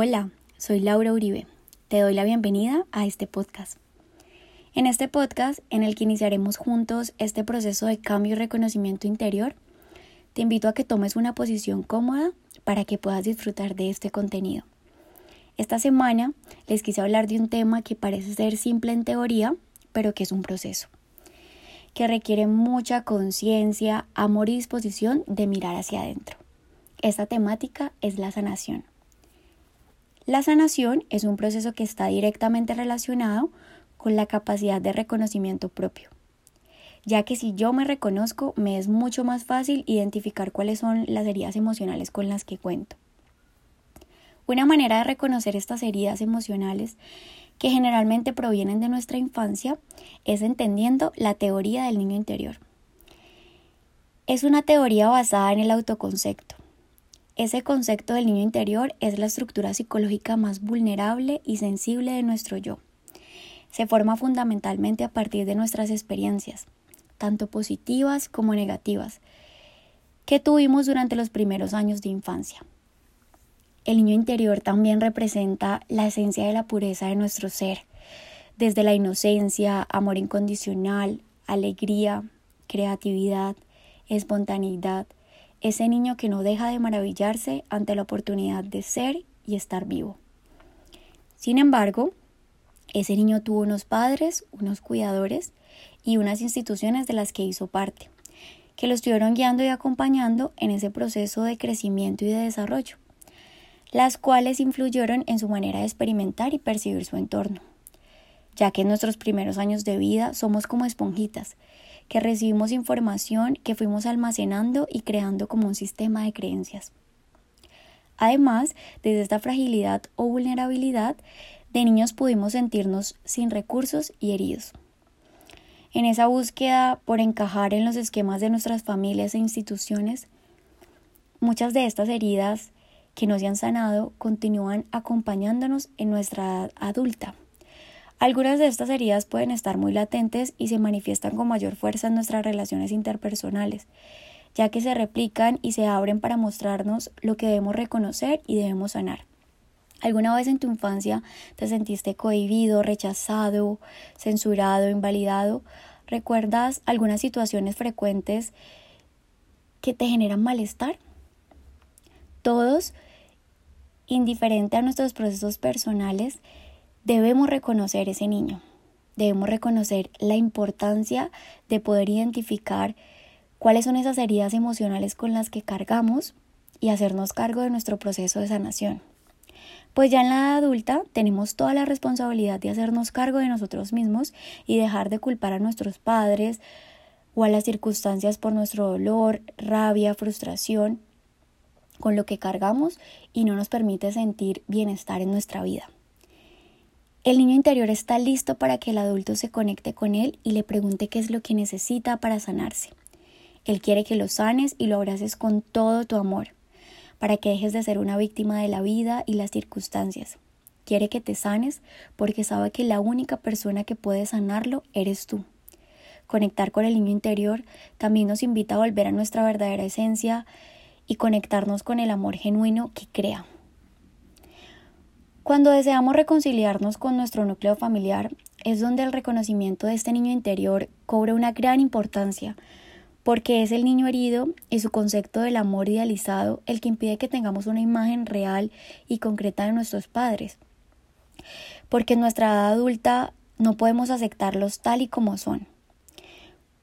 Hola, soy Laura Uribe. Te doy la bienvenida a este podcast. En este podcast, en el que iniciaremos juntos este proceso de cambio y reconocimiento interior, te invito a que tomes una posición cómoda para que puedas disfrutar de este contenido. Esta semana les quise hablar de un tema que parece ser simple en teoría, pero que es un proceso, que requiere mucha conciencia, amor y disposición de mirar hacia adentro. Esta temática es la sanación. La sanación es un proceso que está directamente relacionado con la capacidad de reconocimiento propio, ya que si yo me reconozco me es mucho más fácil identificar cuáles son las heridas emocionales con las que cuento. Una manera de reconocer estas heridas emocionales que generalmente provienen de nuestra infancia es entendiendo la teoría del niño interior. Es una teoría basada en el autoconcepto, ese concepto del niño interior es la estructura psicológica más vulnerable y sensible de nuestro yo. Se forma fundamentalmente a partir de nuestras experiencias, tanto positivas como negativas, que tuvimos durante los primeros años de infancia. El niño interior también representa la esencia de la pureza de nuestro ser, desde la inocencia, amor incondicional, alegría, creatividad, espontaneidad, ese niño que no deja de maravillarse ante la oportunidad de ser y estar vivo. Sin embargo, ese niño tuvo unos padres, unos cuidadores y unas instituciones de las que hizo parte, que lo estuvieron guiando y acompañando en ese proceso de crecimiento y de desarrollo, las cuales influyeron en su manera de experimentar y percibir su entorno, ya que en nuestros primeros años de vida somos como esponjitas, que recibimos información que fuimos almacenando y creando como un sistema de creencias. Además, desde esta fragilidad o vulnerabilidad, de niños pudimos sentirnos sin recursos y heridos. En esa búsqueda por encajar en los esquemas de nuestras familias e instituciones, muchas de estas heridas que no se han sanado continúan acompañándonos en nuestra edad adulta. Algunas de estas heridas pueden estar muy latentes y se manifiestan con mayor fuerza en nuestras relaciones interpersonales, ya que se replican y se abren para mostrarnos lo que debemos reconocer y debemos sanar. ¿Alguna vez en tu infancia te sentiste cohibido, rechazado, censurado, invalidado? ¿Recuerdas algunas situaciones frecuentes que te generan malestar? Todos, indiferente a nuestros procesos personales, Debemos reconocer ese niño, debemos reconocer la importancia de poder identificar cuáles son esas heridas emocionales con las que cargamos y hacernos cargo de nuestro proceso de sanación. Pues ya en la edad adulta tenemos toda la responsabilidad de hacernos cargo de nosotros mismos y dejar de culpar a nuestros padres o a las circunstancias por nuestro dolor, rabia, frustración, con lo que cargamos y no nos permite sentir bienestar en nuestra vida. El niño interior está listo para que el adulto se conecte con él y le pregunte qué es lo que necesita para sanarse. Él quiere que lo sanes y lo abraces con todo tu amor, para que dejes de ser una víctima de la vida y las circunstancias. Quiere que te sanes porque sabe que la única persona que puede sanarlo eres tú. Conectar con el niño interior también nos invita a volver a nuestra verdadera esencia y conectarnos con el amor genuino que crea. Cuando deseamos reconciliarnos con nuestro núcleo familiar, es donde el reconocimiento de este niño interior cobra una gran importancia, porque es el niño herido y su concepto del amor idealizado el que impide que tengamos una imagen real y concreta de nuestros padres. Porque en nuestra edad adulta no podemos aceptarlos tal y como son.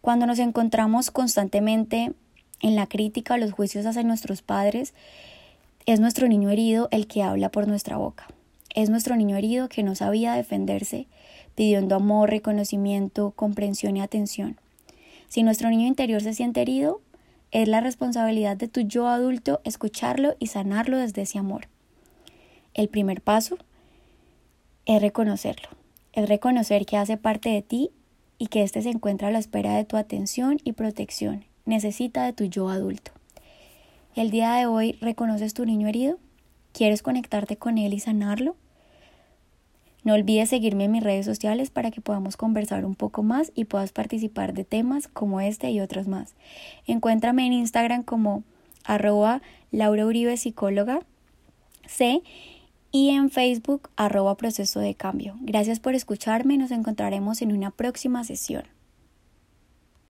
Cuando nos encontramos constantemente en la crítica o los juicios hacia nuestros padres, es nuestro niño herido el que habla por nuestra boca. Es nuestro niño herido que no sabía defenderse, pidiendo amor, reconocimiento, comprensión y atención. Si nuestro niño interior se siente herido, es la responsabilidad de tu yo adulto escucharlo y sanarlo desde ese amor. El primer paso es reconocerlo, es reconocer que hace parte de ti y que éste se encuentra a la espera de tu atención y protección, necesita de tu yo adulto. El día de hoy reconoces tu niño herido, quieres conectarte con él y sanarlo. No olvides seguirme en mis redes sociales para que podamos conversar un poco más y puedas participar de temas como este y otros más. Encuéntrame en Instagram como arroba Laura Uribe Psicóloga C y en Facebook arroba proceso de cambio. Gracias por escucharme, nos encontraremos en una próxima sesión.